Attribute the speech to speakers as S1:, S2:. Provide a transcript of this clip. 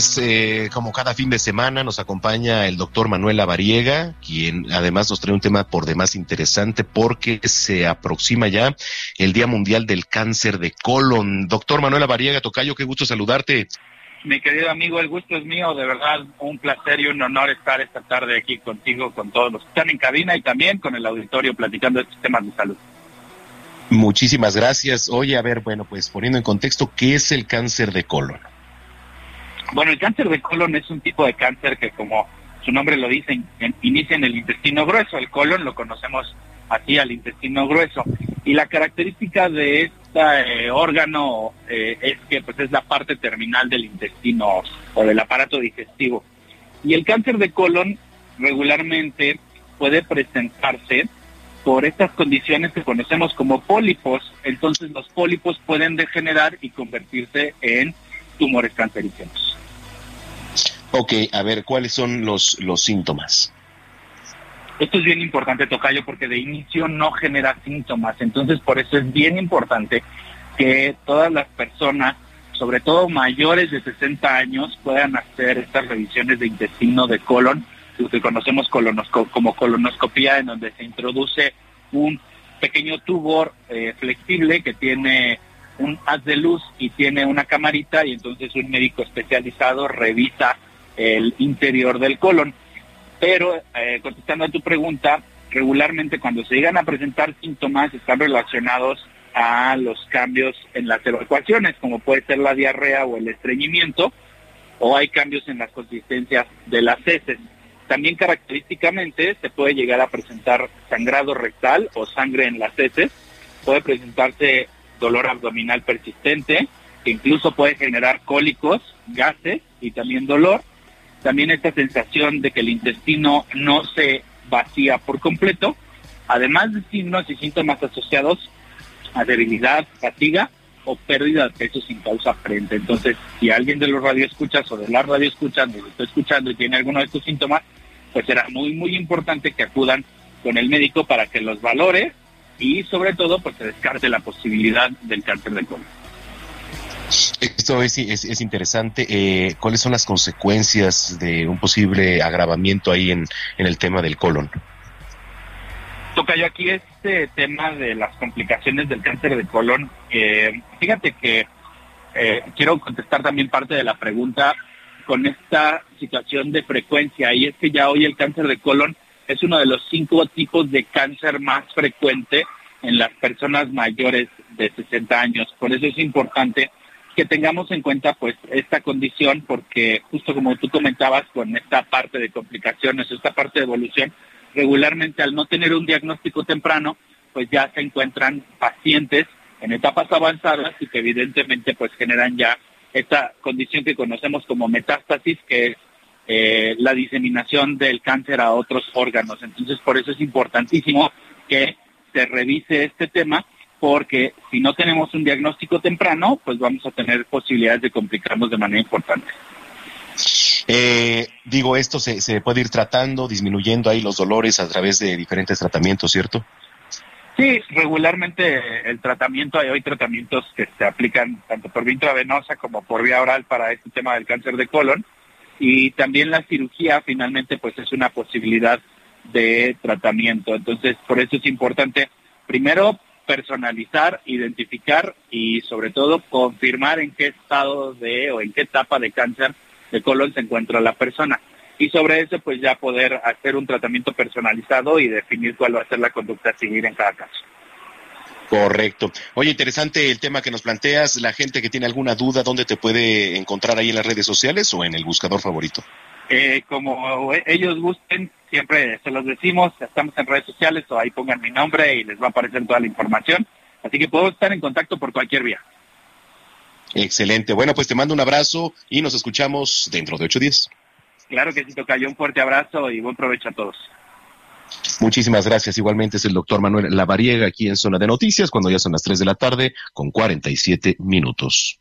S1: pues eh, como cada fin de semana nos acompaña el doctor Manuel Lavariega, quien además nos trae un tema por demás interesante porque se aproxima ya el Día Mundial del Cáncer de Colon. Doctor Manuel Lavariega, Tocayo, qué gusto saludarte.
S2: Mi querido amigo, el gusto es mío, de verdad un placer y un honor estar esta tarde aquí contigo, con todos los que están en cabina y también con el auditorio platicando de estos temas de salud.
S1: Muchísimas gracias. Oye, a ver, bueno, pues poniendo en contexto, ¿qué es el cáncer de colon?
S2: Bueno, el cáncer de colon es un tipo de cáncer que, como su nombre lo dice, inicia en el intestino grueso. El colon lo conocemos así al intestino grueso. Y la característica de este órgano eh, es que pues es la parte terminal del intestino o del aparato digestivo. Y el cáncer de colon regularmente puede presentarse por estas condiciones que conocemos como pólipos. Entonces los pólipos pueden degenerar y convertirse en tumores cancerígenos.
S1: Ok, a ver, ¿cuáles son los, los síntomas?
S2: Esto es bien importante, Tocayo, porque de inicio no genera síntomas. Entonces, por eso es bien importante que todas las personas, sobre todo mayores de 60 años, puedan hacer estas revisiones de intestino de colon, lo que conocemos como colonoscopía, en donde se introduce un pequeño tubo eh, flexible que tiene un haz de luz y tiene una camarita y entonces un médico especializado revisa el interior del colon. Pero, eh, contestando a tu pregunta, regularmente cuando se llegan a presentar síntomas están relacionados a los cambios en las evacuaciones, como puede ser la diarrea o el estreñimiento, o hay cambios en las consistencias de las heces. También característicamente se puede llegar a presentar sangrado rectal o sangre en las heces, puede presentarse dolor abdominal persistente, que incluso puede generar cólicos, gases y también dolor, también esta sensación de que el intestino no se vacía por completo, además de signos y síntomas asociados a debilidad, fatiga o pérdida de peso sin causa frente. Entonces, si alguien de los radioescuchas o de la radioescuchas nos está escuchando y tiene alguno de estos síntomas, pues será muy, muy importante que acudan con el médico para que los valore y sobre todo pues se descarte la posibilidad del cáncer de colon.
S1: Esto es, es, interesante. Eh, ¿Cuáles son las consecuencias de un posible agravamiento ahí en, el tema del colon?
S2: Toca yo aquí este tema de las complicaciones del cáncer de colon. Eh, fíjate que eh, quiero contestar también parte de la pregunta con esta situación de frecuencia y es que ya hoy el cáncer de colon es uno de los cinco tipos de cáncer más frecuente en las personas mayores de 60 años. Por eso es importante que tengamos en cuenta pues esta condición porque justo como tú comentabas con esta parte de complicaciones, esta parte de evolución, regularmente al no tener un diagnóstico temprano, pues ya se encuentran pacientes en etapas avanzadas y que evidentemente pues generan ya esta condición que conocemos como metástasis, que es eh, la diseminación del cáncer a otros órganos. Entonces por eso es importantísimo que se revise este tema porque si no tenemos un diagnóstico temprano, pues vamos a tener posibilidades de complicarnos de manera importante.
S1: Eh, digo, esto se, se, puede ir tratando, disminuyendo ahí los dolores a través de diferentes tratamientos, ¿cierto?
S2: Sí, regularmente el tratamiento, hay hoy tratamientos que se aplican tanto por vía intravenosa como por vía oral para este tema del cáncer de colon y también la cirugía finalmente pues es una posibilidad de tratamiento. Entonces, por eso es importante primero personalizar, identificar y sobre todo confirmar en qué estado de o en qué etapa de cáncer de colon se encuentra la persona. Y sobre eso pues ya poder hacer un tratamiento personalizado y definir cuál va a ser la conducta a seguir en cada caso.
S1: Correcto. Oye, interesante el tema que nos planteas. La gente que tiene alguna duda, ¿dónde te puede encontrar ahí en las redes sociales o en el buscador favorito?
S2: Eh, como ellos gusten, siempre se los decimos, estamos en redes sociales o ahí pongan mi nombre y les va a aparecer toda la información. Así que puedo estar en contacto por cualquier vía.
S1: Excelente. Bueno, pues te mando un abrazo y nos escuchamos dentro de ocho días.
S2: Claro que sí, Tocayo. Un fuerte abrazo y buen provecho a todos.
S1: Muchísimas gracias. Igualmente es el doctor Manuel Lavariega aquí en Zona de Noticias cuando ya son las tres de la tarde con 47 minutos.